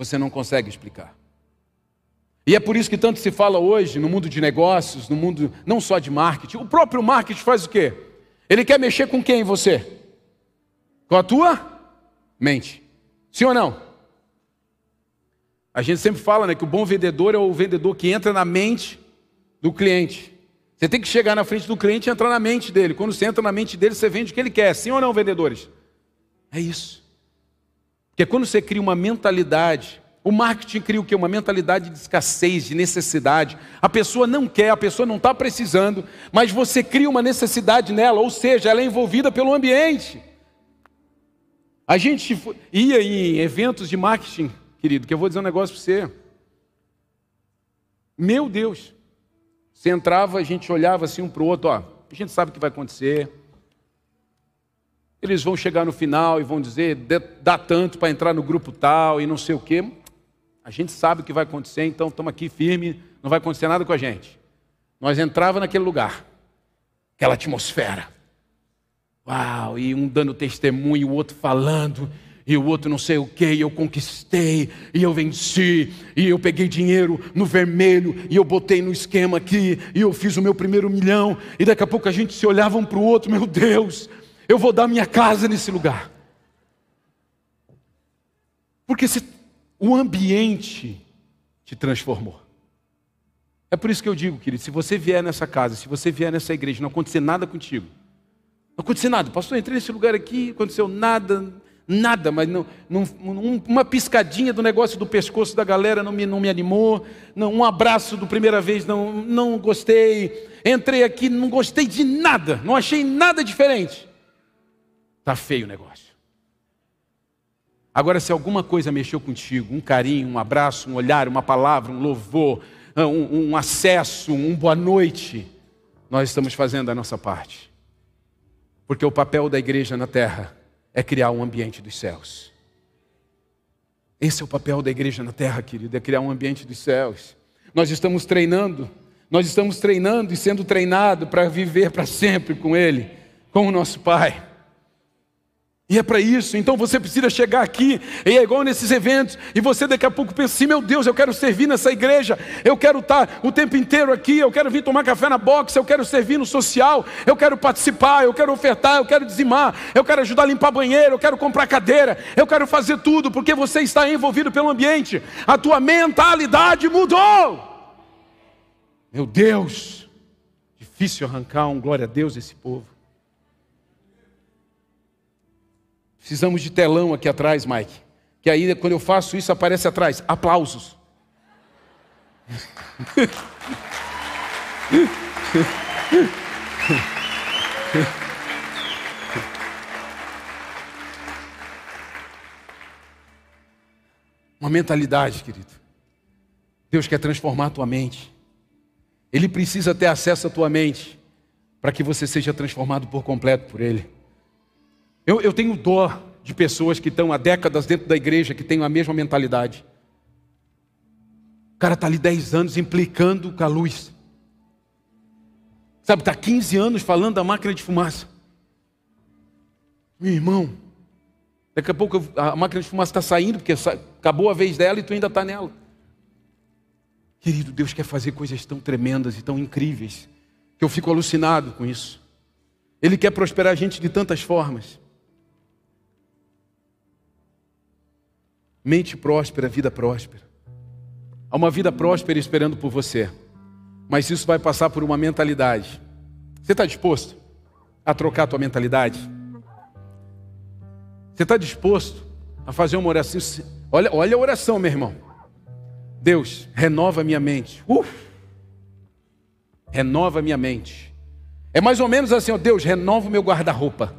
Você não consegue explicar. E é por isso que tanto se fala hoje no mundo de negócios, no mundo não só de marketing. O próprio marketing faz o quê? Ele quer mexer com quem você? Com a tua mente. Sim ou não? A gente sempre fala né, que o bom vendedor é o vendedor que entra na mente do cliente. Você tem que chegar na frente do cliente e entrar na mente dele. Quando você entra na mente dele, você vende o que ele quer. Sim ou não, vendedores? É isso. Porque quando você cria uma mentalidade, o marketing cria o quê? Uma mentalidade de escassez, de necessidade. A pessoa não quer, a pessoa não está precisando, mas você cria uma necessidade nela, ou seja, ela é envolvida pelo ambiente. A gente ia em eventos de marketing, querido, que eu vou dizer um negócio para você. Meu Deus. Você entrava, a gente olhava assim um para o outro, ó, a gente sabe o que vai acontecer. Eles vão chegar no final e vão dizer, dá tanto para entrar no grupo tal e não sei o quê. A gente sabe o que vai acontecer, então estamos aqui firme, não vai acontecer nada com a gente. Nós entrava naquele lugar, aquela atmosfera. Uau, e um dando testemunho, o outro falando, e o outro não sei o que, e eu conquistei, e eu venci, e eu peguei dinheiro no vermelho, e eu botei no esquema aqui, e eu fiz o meu primeiro milhão, e daqui a pouco a gente se olhava um para o outro, meu Deus, eu vou dar minha casa nesse lugar. Porque se, o ambiente te transformou. É por isso que eu digo, querido, se você vier nessa casa, se você vier nessa igreja, não acontecer nada contigo, não aconteceu nada, pastor, entrei nesse lugar aqui, aconteceu nada, nada, mas não, não, uma piscadinha do negócio do pescoço da galera não me, não me animou, não, um abraço do primeira vez não, não gostei, entrei aqui, não gostei de nada, não achei nada diferente. Está feio o negócio. Agora, se alguma coisa mexeu contigo, um carinho, um abraço, um olhar, uma palavra, um louvor, um, um acesso, um boa noite, nós estamos fazendo a nossa parte. Porque o papel da igreja na terra é criar um ambiente dos céus. Esse é o papel da igreja na terra, querido, é criar um ambiente dos céus. Nós estamos treinando, nós estamos treinando e sendo treinado para viver para sempre com Ele, com o nosso Pai. E é para isso, então você precisa chegar aqui, e é igual nesses eventos, e você daqui a pouco pensa assim: meu Deus, eu quero servir nessa igreja, eu quero estar o tempo inteiro aqui, eu quero vir tomar café na box, eu quero servir no social, eu quero participar, eu quero ofertar, eu quero dizimar, eu quero ajudar a limpar banheiro, eu quero comprar cadeira, eu quero fazer tudo, porque você está envolvido pelo ambiente, a tua mentalidade mudou. Meu Deus, difícil arrancar um glória a Deus esse povo. Precisamos de telão aqui atrás, Mike. Que aí, quando eu faço isso, aparece atrás. Aplausos. Uma mentalidade, querido. Deus quer transformar a tua mente. Ele precisa ter acesso à tua mente para que você seja transformado por completo por Ele. Eu, eu tenho dó de pessoas que estão há décadas dentro da igreja, que têm a mesma mentalidade. O cara está ali 10 anos implicando com a luz. Sabe, está 15 anos falando da máquina de fumaça. Meu irmão, daqui a pouco a máquina de fumaça está saindo, porque acabou a vez dela e tu ainda está nela. Querido, Deus quer fazer coisas tão tremendas e tão incríveis, que eu fico alucinado com isso. Ele quer prosperar a gente de tantas formas. Mente próspera, vida próspera. Há uma vida próspera esperando por você. Mas isso vai passar por uma mentalidade. Você está disposto a trocar a tua mentalidade? Você está disposto a fazer uma oração? Olha, olha a oração, meu irmão. Deus, renova minha mente. Uf! Renova minha mente. É mais ou menos assim, ó, Deus, renova o meu guarda-roupa.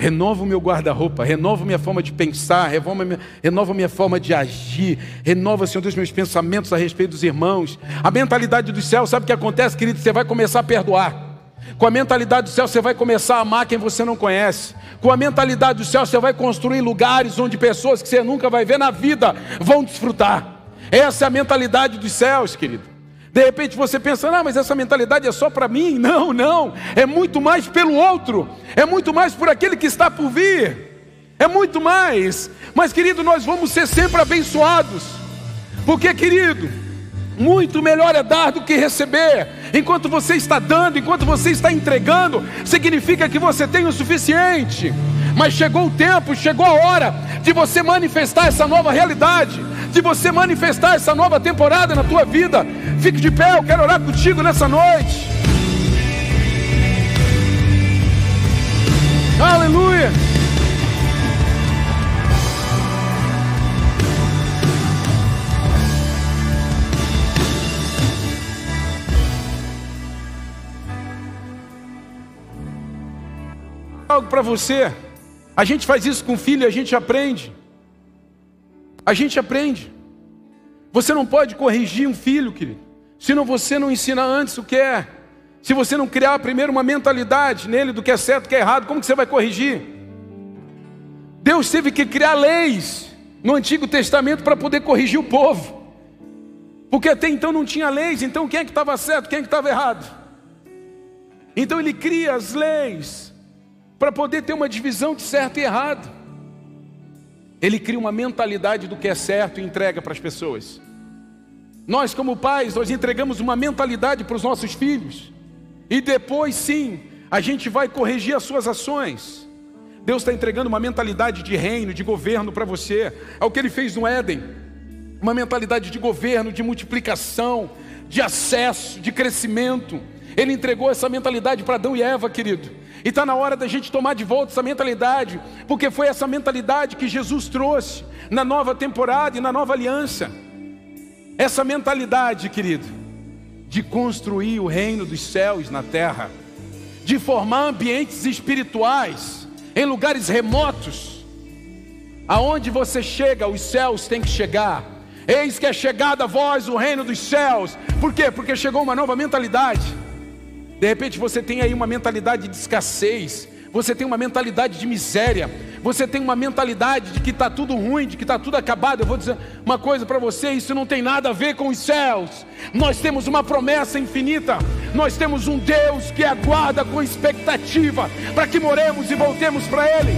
Renova o meu guarda-roupa, renova minha forma de pensar, renova minha, renova minha forma de agir, renova, Senhor Deus, meus pensamentos a respeito dos irmãos. A mentalidade do céu, sabe o que acontece, querido? Você vai começar a perdoar. Com a mentalidade do céu, você vai começar a amar quem você não conhece. Com a mentalidade do céu, você vai construir lugares onde pessoas que você nunca vai ver na vida vão desfrutar. Essa é a mentalidade dos céus, querido. De repente você pensa, não, mas essa mentalidade é só para mim. Não, não. É muito mais pelo outro. É muito mais por aquele que está por vir. É muito mais. Mas, querido, nós vamos ser sempre abençoados. Porque, querido, muito melhor é dar do que receber. Enquanto você está dando, enquanto você está entregando, significa que você tem o suficiente. Mas chegou o tempo, chegou a hora de você manifestar essa nova realidade de você manifestar essa nova temporada na tua vida. Fique de pé, eu quero orar contigo nessa noite. Aleluia. Algo para você. A gente faz isso com o filho a gente aprende. A gente aprende. Você não pode corrigir um filho, querido, se não você não ensina antes o que é. Se você não criar primeiro uma mentalidade nele do que é certo que é errado, como que você vai corrigir? Deus teve que criar leis no Antigo Testamento para poder corrigir o povo. Porque até então não tinha leis, então quem é que estava certo, quem é que estava errado? Então ele cria as leis para poder ter uma divisão de certo e errado. Ele cria uma mentalidade do que é certo e entrega para as pessoas. Nós, como pais, nós entregamos uma mentalidade para os nossos filhos. E depois, sim, a gente vai corrigir as suas ações. Deus está entregando uma mentalidade de reino, de governo para você. É o que ele fez no Éden. Uma mentalidade de governo, de multiplicação, de acesso, de crescimento. Ele entregou essa mentalidade para Adão e Eva, querido. E está na hora da gente tomar de volta essa mentalidade, porque foi essa mentalidade que Jesus trouxe na nova temporada e na nova aliança. Essa mentalidade, querido, de construir o reino dos céus na terra, de formar ambientes espirituais em lugares remotos, aonde você chega, os céus têm que chegar. Eis que é chegada a vós o reino dos céus. Por quê? Porque chegou uma nova mentalidade. De repente você tem aí uma mentalidade de escassez, você tem uma mentalidade de miséria, você tem uma mentalidade de que está tudo ruim, de que está tudo acabado. Eu vou dizer uma coisa para você: isso não tem nada a ver com os céus. Nós temos uma promessa infinita, nós temos um Deus que aguarda com expectativa para que moremos e voltemos para Ele.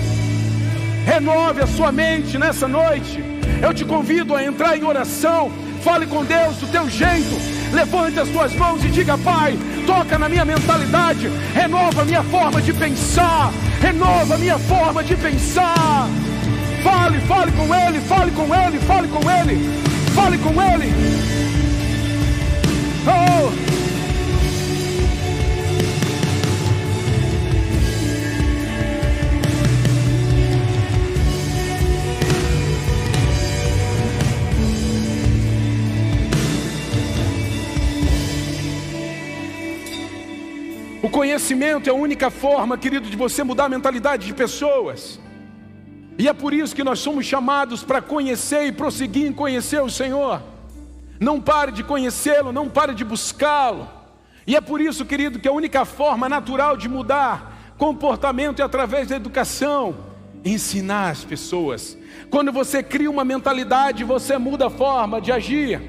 Renove a sua mente nessa noite. Eu te convido a entrar em oração. Fale com Deus do teu jeito Levante as tuas mãos e diga: Pai, toca na minha mentalidade, renova a minha forma de pensar, renova a minha forma de pensar. Fale, fale com Ele, fale com Ele, fale com Ele, fale com Ele. Oh! Conhecimento é a única forma, querido, de você mudar a mentalidade de pessoas. E é por isso que nós somos chamados para conhecer e prosseguir em conhecer o Senhor. Não pare de conhecê-lo, não pare de buscá-lo. E é por isso, querido, que a única forma natural de mudar comportamento é através da educação, ensinar as pessoas. Quando você cria uma mentalidade, você muda a forma de agir.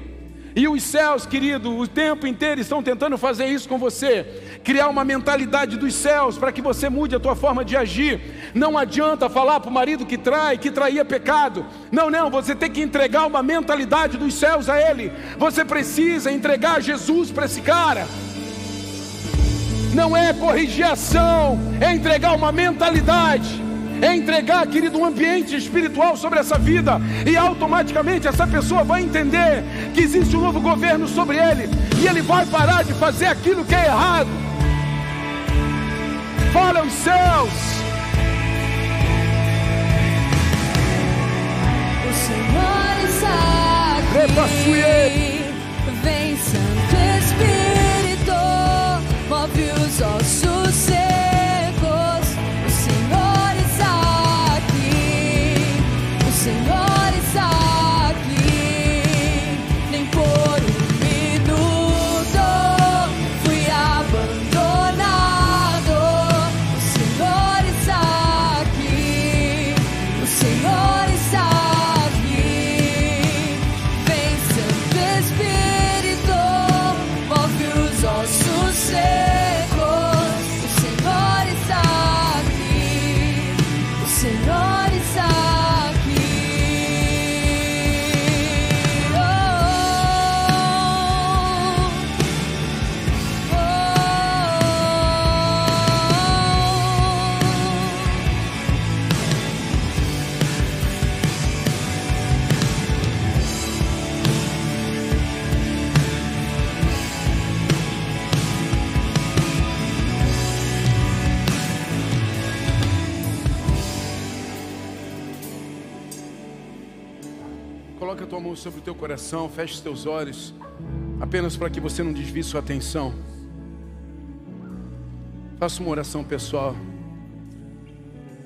E os céus, querido, o tempo inteiro estão tentando fazer isso com você criar uma mentalidade dos céus para que você mude a tua forma de agir. Não adianta falar para o marido que trai, que traía pecado. Não, não, você tem que entregar uma mentalidade dos céus a ele. Você precisa entregar Jesus para esse cara. Não é corrigir ação, é entregar uma mentalidade é entregar, querido, um ambiente espiritual sobre essa vida, e automaticamente essa pessoa vai entender que existe um novo governo sobre ele, e ele vai parar de fazer aquilo que é errado fora os céus. O Senhor está aqui. Mão sobre o teu coração, feche os teus olhos, apenas para que você não desvie sua atenção. Faça uma oração pessoal.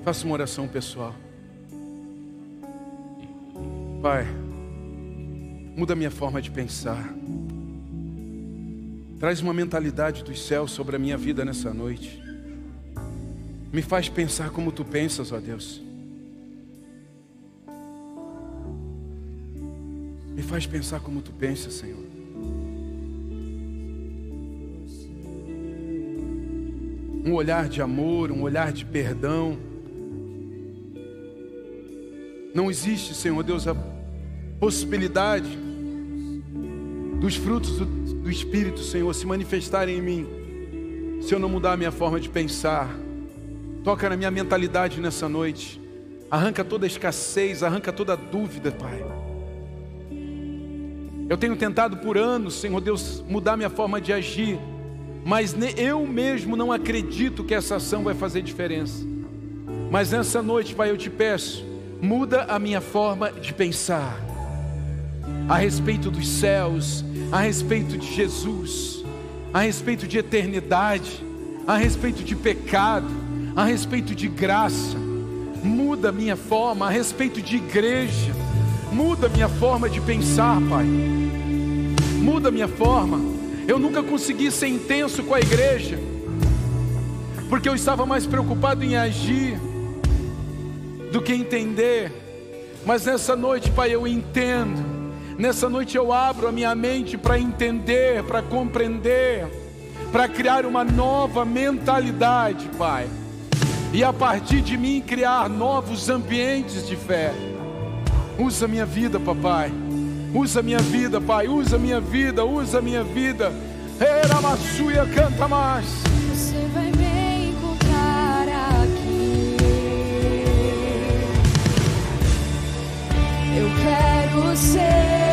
Faça uma oração pessoal. Pai, muda minha forma de pensar. Traz uma mentalidade dos céus sobre a minha vida nessa noite. Me faz pensar como tu pensas, ó Deus. Me faz pensar como tu pensas, Senhor. Um olhar de amor, um olhar de perdão. Não existe, Senhor Deus, a possibilidade dos frutos do, do Espírito, Senhor, se manifestarem em mim, se eu não mudar a minha forma de pensar. Toca na minha mentalidade nessa noite. Arranca toda escassez, arranca toda dúvida, Pai. Eu tenho tentado por anos, Senhor Deus, mudar minha forma de agir, mas eu mesmo não acredito que essa ação vai fazer diferença. Mas nessa noite, Pai, eu te peço, muda a minha forma de pensar a respeito dos céus, a respeito de Jesus, a respeito de eternidade, a respeito de pecado, a respeito de graça. Muda a minha forma a respeito de igreja Muda minha forma de pensar, Pai. Muda minha forma. Eu nunca consegui ser intenso com a igreja, porque eu estava mais preocupado em agir do que entender. Mas nessa noite, Pai, eu entendo. Nessa noite eu abro a minha mente para entender, para compreender, para criar uma nova mentalidade, Pai. E a partir de mim criar novos ambientes de fé. Usa minha vida, papai. Usa minha vida, pai. Usa minha vida, usa minha vida. Era maçuia, canta mais. Você vai me encontrar aqui. Eu quero ser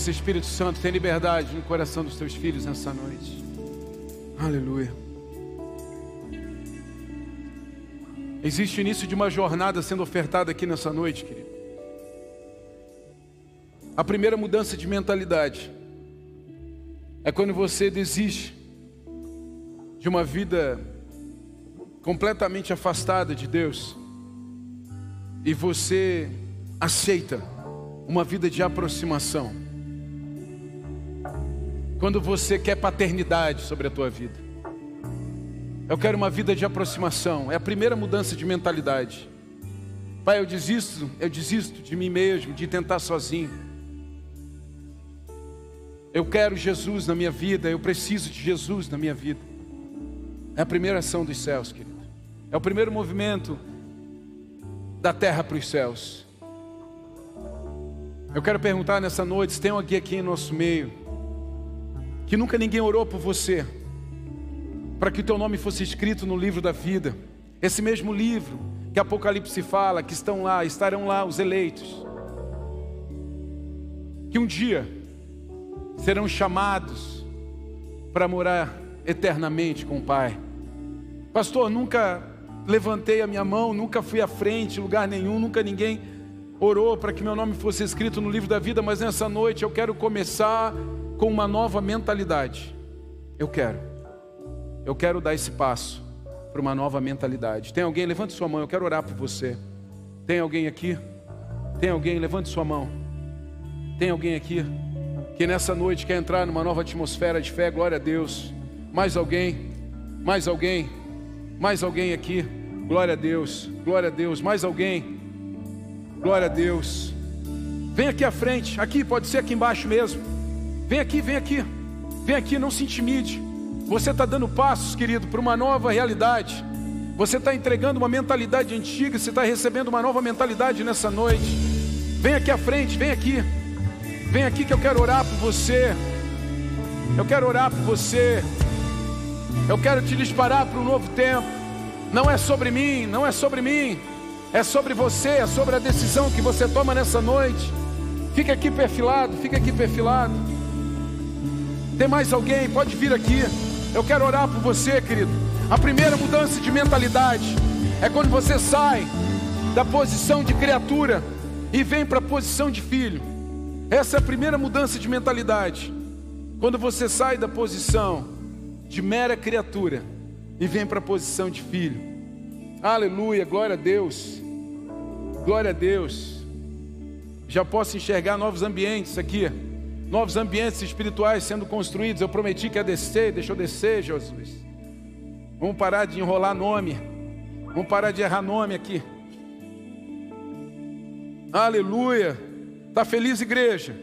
doce Espírito Santo, tem liberdade no coração dos teus filhos nessa noite. Aleluia. Existe o início de uma jornada sendo ofertada aqui nessa noite, querido. A primeira mudança de mentalidade é quando você desiste de uma vida completamente afastada de Deus e você aceita uma vida de aproximação. Quando você quer paternidade sobre a tua vida. Eu quero uma vida de aproximação. É a primeira mudança de mentalidade. Pai, eu desisto, eu desisto de mim mesmo, de tentar sozinho. Eu quero Jesus na minha vida, eu preciso de Jesus na minha vida. É a primeira ação dos céus, querido. É o primeiro movimento da terra para os céus. Eu quero perguntar nessa noite se tem alguém aqui em nosso meio que nunca ninguém orou por você, para que o teu nome fosse escrito no livro da vida. Esse mesmo livro que Apocalipse fala, que estão lá, estarão lá os eleitos. Que um dia serão chamados para morar eternamente com o Pai. Pastor, nunca levantei a minha mão, nunca fui à frente, lugar nenhum, nunca ninguém orou para que meu nome fosse escrito no livro da vida, mas nessa noite eu quero começar com uma nova mentalidade. Eu quero. Eu quero dar esse passo. para uma nova mentalidade. Tem alguém? Levante sua mão, eu quero orar por você. Tem alguém aqui? Tem alguém? Levante sua mão. Tem alguém aqui que nessa noite quer entrar numa nova atmosfera de fé? Glória a Deus. Mais alguém? Mais alguém? Mais alguém aqui? Glória a Deus. Glória a Deus. Mais alguém? Glória a Deus. Vem aqui à frente. Aqui, pode ser aqui embaixo mesmo. Vem aqui, vem aqui. Vem aqui, não se intimide. Você está dando passos, querido, para uma nova realidade. Você está entregando uma mentalidade antiga, você está recebendo uma nova mentalidade nessa noite. Vem aqui à frente, vem aqui. Vem aqui que eu quero orar por você. Eu quero orar por você. Eu quero te disparar para um novo tempo. Não é sobre mim, não é sobre mim. É sobre você, é sobre a decisão que você toma nessa noite. Fica aqui perfilado, fica aqui perfilado. Tem mais alguém? Pode vir aqui. Eu quero orar por você, querido. A primeira mudança de mentalidade é quando você sai da posição de criatura e vem para a posição de filho. Essa é a primeira mudança de mentalidade. Quando você sai da posição de mera criatura e vem para a posição de filho. Aleluia, glória a Deus. Glória a Deus. Já posso enxergar novos ambientes aqui. Novos ambientes espirituais sendo construídos. Eu prometi que ia descer, deixa eu descer, Jesus. Vamos parar de enrolar nome. Vamos parar de errar nome aqui. Aleluia. Está feliz, igreja?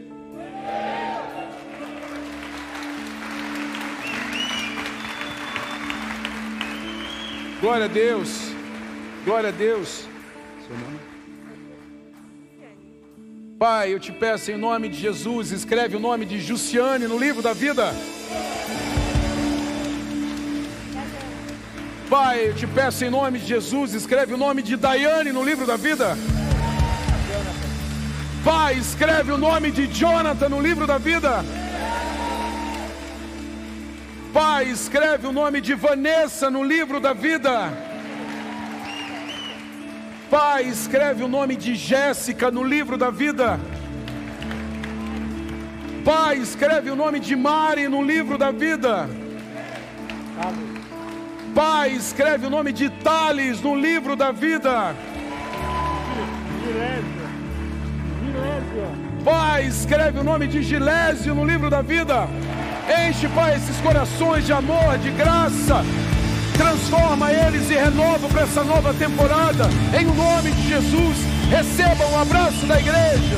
Glória a Deus. Glória a Deus. Seu nome? Pai, eu te peço em nome de Jesus, escreve o nome de Jussiane no livro da vida. Pai, eu te peço em nome de Jesus, escreve o nome de Daiane no livro da vida. Pai, escreve o nome de Jonathan no livro da vida. Pai, escreve o nome de Vanessa no livro da vida. Pai, escreve o nome de Jéssica no livro da vida. Pai, escreve o nome de Mari no livro da vida. Pai, escreve o nome de Thales no livro da vida. Pai, escreve o nome de Gilésio no livro da vida. Enche, Pai, esses corações de amor, de graça. Transforma eles e renova para essa nova temporada. Em nome de Jesus, receba um abraço da igreja.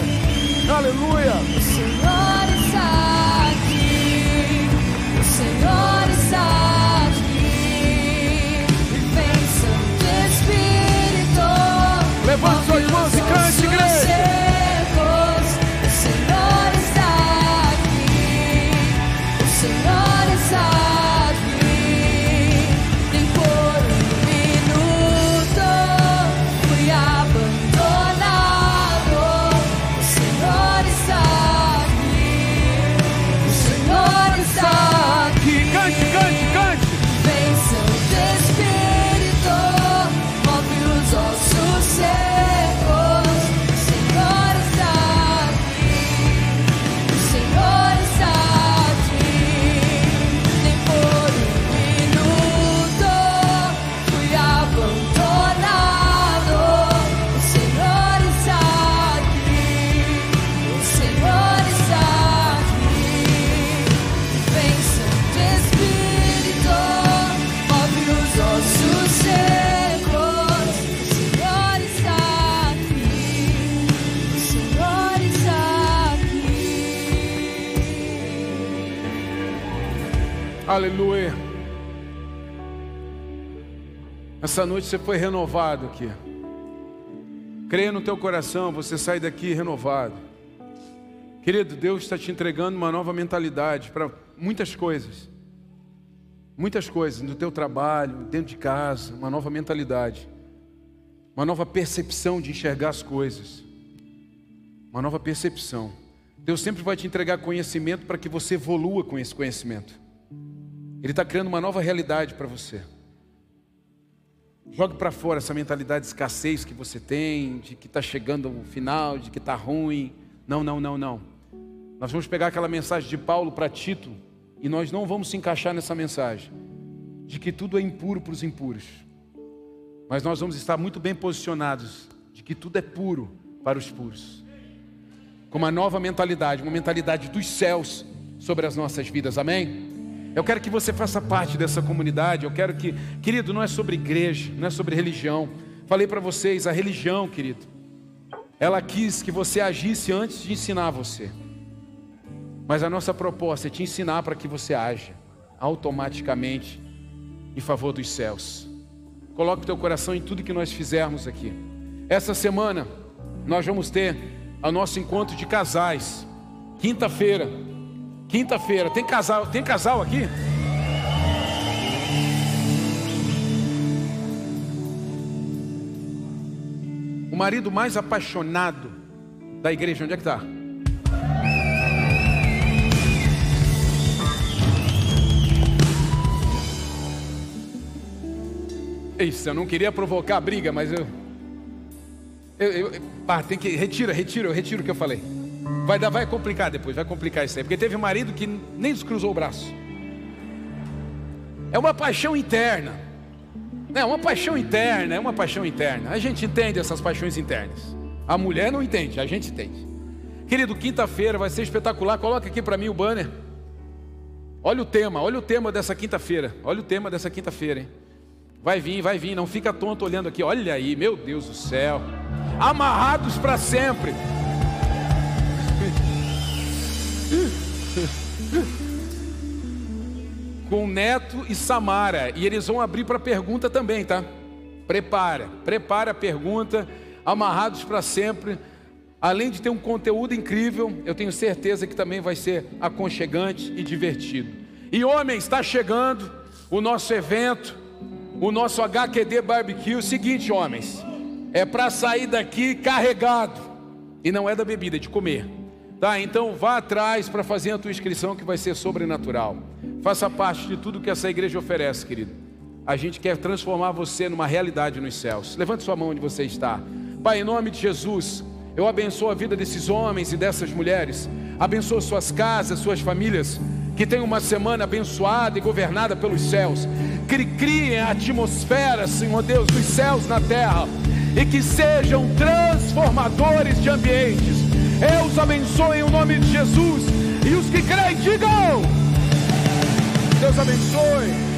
Aleluia. O Senhor está aqui. O Senhor está aqui. Essa noite você foi renovado aqui. Creia no teu coração, você sai daqui renovado. Querido, Deus está te entregando uma nova mentalidade para muitas coisas. Muitas coisas, no teu trabalho, dentro de casa, uma nova mentalidade. Uma nova percepção de enxergar as coisas. Uma nova percepção. Deus sempre vai te entregar conhecimento para que você evolua com esse conhecimento. Ele está criando uma nova realidade para você. Jogue para fora essa mentalidade de escassez que você tem, de que está chegando o final, de que está ruim. Não, não, não, não. Nós vamos pegar aquela mensagem de Paulo para Tito e nós não vamos se encaixar nessa mensagem. de que tudo é impuro para os impuros. Mas nós vamos estar muito bem posicionados de que tudo é puro para os puros. Com uma nova mentalidade, uma mentalidade dos céus sobre as nossas vidas. Amém? Eu quero que você faça parte dessa comunidade. Eu quero que, querido, não é sobre igreja, não é sobre religião. Falei para vocês, a religião, querido, ela quis que você agisse antes de ensinar você. Mas a nossa proposta é te ensinar para que você haja automaticamente em favor dos céus. Coloque o teu coração em tudo que nós fizermos aqui. Essa semana nós vamos ter o nosso encontro de casais. Quinta-feira. Quinta-feira. Tem casal, tem casal aqui? O marido mais apaixonado da igreja, onde é que está? Isso, eu não queria provocar briga, mas eu. eu, eu pá, tem que. Retira, retira, eu retiro o que eu falei. Vai, dar, vai complicar depois, vai complicar isso aí. Porque teve um marido que nem descruzou o braço. É uma paixão interna. É uma paixão interna, é uma paixão interna. A gente entende essas paixões internas. A mulher não entende, a gente entende. Querido, quinta-feira vai ser espetacular. Coloca aqui para mim o banner. Olha o tema, olha o tema dessa quinta-feira. Olha o tema dessa quinta-feira, hein? Vai vir, vai vir, não fica tonto olhando aqui. Olha aí, meu Deus do céu. Amarrados para sempre. Com Neto e Samara. E eles vão abrir para pergunta também, tá? Prepara, prepara a pergunta. Amarrados para sempre. Além de ter um conteúdo incrível, eu tenho certeza que também vai ser aconchegante e divertido. E homem, está chegando o nosso evento o nosso HQD Barbecue. O seguinte, homens, é para sair daqui carregado. E não é da bebida, é de comer. Tá? Então vá atrás para fazer a tua inscrição que vai ser sobrenatural. Faça parte de tudo que essa igreja oferece, querido. A gente quer transformar você numa realidade nos céus. Levante sua mão onde você está. Pai, em nome de Jesus, eu abençoo a vida desses homens e dessas mulheres. Abençoo suas casas, suas famílias. Que tenham uma semana abençoada e governada pelos céus que criem a atmosfera, Senhor Deus, dos céus na terra e que sejam transformadores de ambientes. Eu os abençoe em nome de Jesus e os que creem, digam: Deus abençoe.